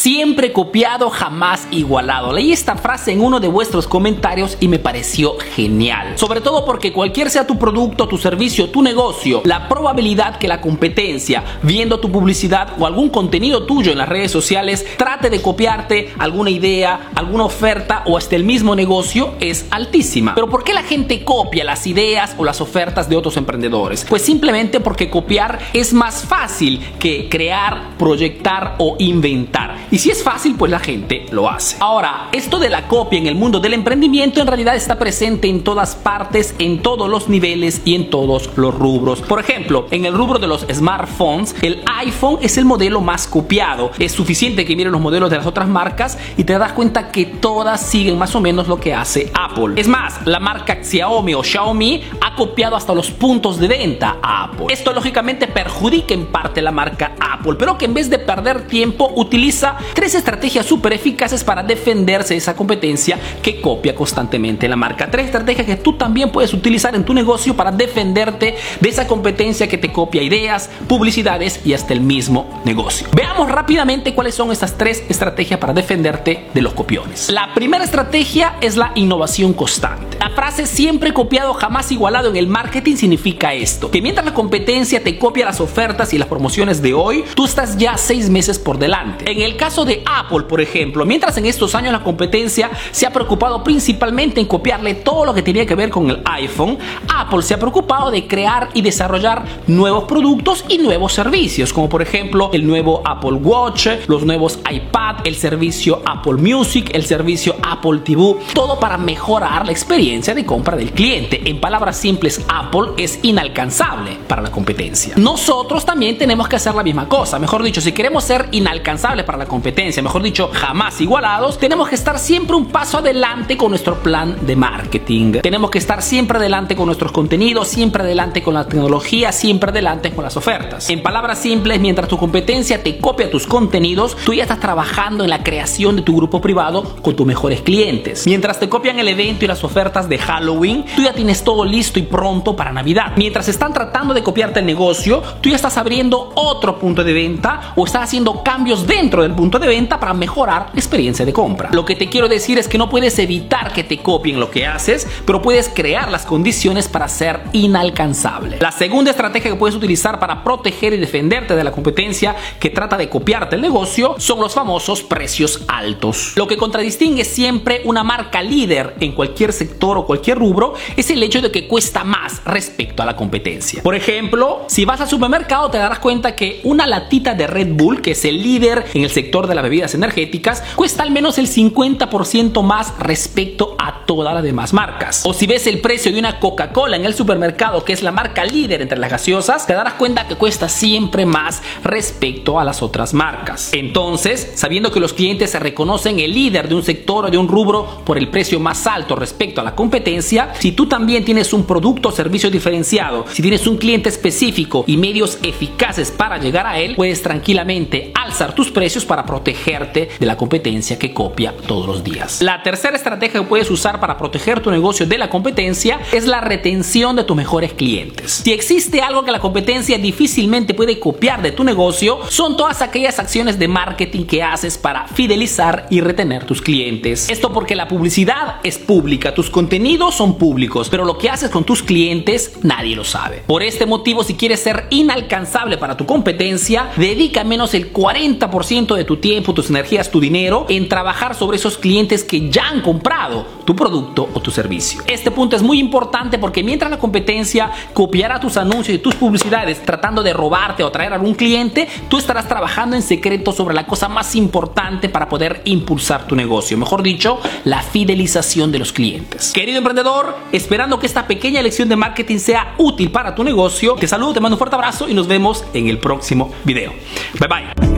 siempre copiado, jamás igualado. Leí esta frase en uno de vuestros comentarios y me pareció genial. Sobre todo porque cualquier sea tu producto, tu servicio, tu negocio, la probabilidad que la competencia, viendo tu publicidad o algún contenido tuyo en las redes sociales, trate de copiarte alguna idea, alguna oferta o hasta el mismo negocio es altísima. Pero ¿por qué la gente copia las ideas o las ofertas de otros emprendedores? Pues simplemente porque copiar es más fácil que crear, proyectar o inventar. Y si es fácil, pues la gente lo hace. Ahora, esto de la copia en el mundo del emprendimiento en realidad está presente en todas partes, en todos los niveles y en todos los rubros. Por ejemplo, en el rubro de los smartphones, el iPhone es el modelo más copiado. Es suficiente que miren los modelos de las otras marcas y te das cuenta que todas siguen más o menos lo que hace Apple. Es más, la marca Xiaomi o Xiaomi ha copiado hasta los puntos de venta a Apple. Esto lógicamente perjudica en parte la marca Apple, pero que en vez de perder tiempo utiliza tres estrategias súper eficaces para defenderse de esa competencia que copia constantemente la marca. Tres estrategias que tú también puedes utilizar en tu negocio para defenderte de esa competencia que te copia ideas, publicidades y hasta el mismo negocio. Veamos rápidamente cuáles son estas tres estrategias para defenderte de los copiones. La primera estrategia es la innovación constante. La frase siempre copiado, jamás igualado en el marketing significa esto, que mientras la competencia te copia las ofertas y las promociones de hoy, tú estás ya seis meses por delante. En el caso de Apple, por ejemplo, mientras en estos años la competencia se ha preocupado principalmente en copiarle todo lo que tenía que ver con el iPhone, Apple se ha preocupado de crear y desarrollar nuevos productos y nuevos servicios, como por ejemplo el nuevo Apple Watch, los nuevos iPad, el servicio Apple Music, el servicio Apple TV, todo para mejorar la experiencia de compra del cliente. En palabras simples, Apple es inalcanzable para la competencia. Nosotros también tenemos que hacer la misma cosa. Mejor dicho, si queremos ser inalcanzables para la competencia, mejor dicho, jamás igualados, tenemos que estar siempre un paso adelante con nuestro plan de marketing. Tenemos que estar siempre adelante con nuestros contenidos, siempre adelante con la tecnología, siempre adelante con las ofertas. En palabras simples, mientras tu competencia te copia tus contenidos, tú ya estás trabajando en la creación de tu grupo privado con tus mejores clientes. Mientras te copian el evento y las ofertas de Halloween, tú ya tienes todo listo y pronto para Navidad. Mientras están tratando de copiarte el negocio, tú ya estás abriendo otro punto de venta o estás haciendo cambios dentro del punto de venta para mejorar la experiencia de compra. Lo que te quiero decir es que no puedes evitar que te copien lo que haces, pero puedes crear las condiciones para ser inalcanzable. La segunda estrategia que puedes utilizar para proteger y defenderte de la competencia que trata de copiarte el negocio son los famosos precios altos. Lo que contradistingue siempre una marca líder en cualquier sector o cualquier rubro es el hecho de que cuesta más respecto a la competencia. Por ejemplo, si vas al supermercado te darás cuenta que una latita de Red Bull, que es el líder en el sector de las bebidas energéticas, cuesta al menos el 50% más respecto a todas las demás marcas. O si ves el precio de una Coca-Cola en el supermercado, que es la marca líder entre las gaseosas, te darás cuenta que cuesta siempre más respecto a las otras marcas. Entonces, sabiendo que los clientes se reconocen el líder de un sector o de un rubro por el precio más alto respecto a la competencia, si tú también tienes un producto o servicio diferenciado, si tienes un cliente específico y medios eficaces para llegar a él, puedes tranquilamente alzar tus precios para protegerte de la competencia que copia todos los días. La tercera estrategia que puedes usar para proteger tu negocio de la competencia es la retención de tus mejores clientes. Si existe algo que la competencia difícilmente puede copiar de tu negocio, son todas aquellas acciones de marketing que haces para fidelizar y retener tus clientes. Esto porque la publicidad es pública, tus contenidos son públicos, pero lo que haces con tus clientes nadie lo sabe. Por este motivo, si quieres ser inalcanzable para tu competencia, dedica menos el 40% de tu tiempo, tus energías, tu dinero en trabajar sobre esos clientes que ya han comprado tu producto o tu servicio. Este punto es muy importante porque mientras la competencia copiará tus anuncios y tus publicidades tratando de robarte o traer a algún cliente, tú estarás trabajando en secreto sobre la cosa más importante para poder impulsar tu negocio. Mejor dicho, la fidelización de los clientes. Querido emprendedor, esperando que esta pequeña lección de marketing sea útil para tu negocio, te saludo, te mando un fuerte abrazo y nos vemos en el próximo video. Bye bye.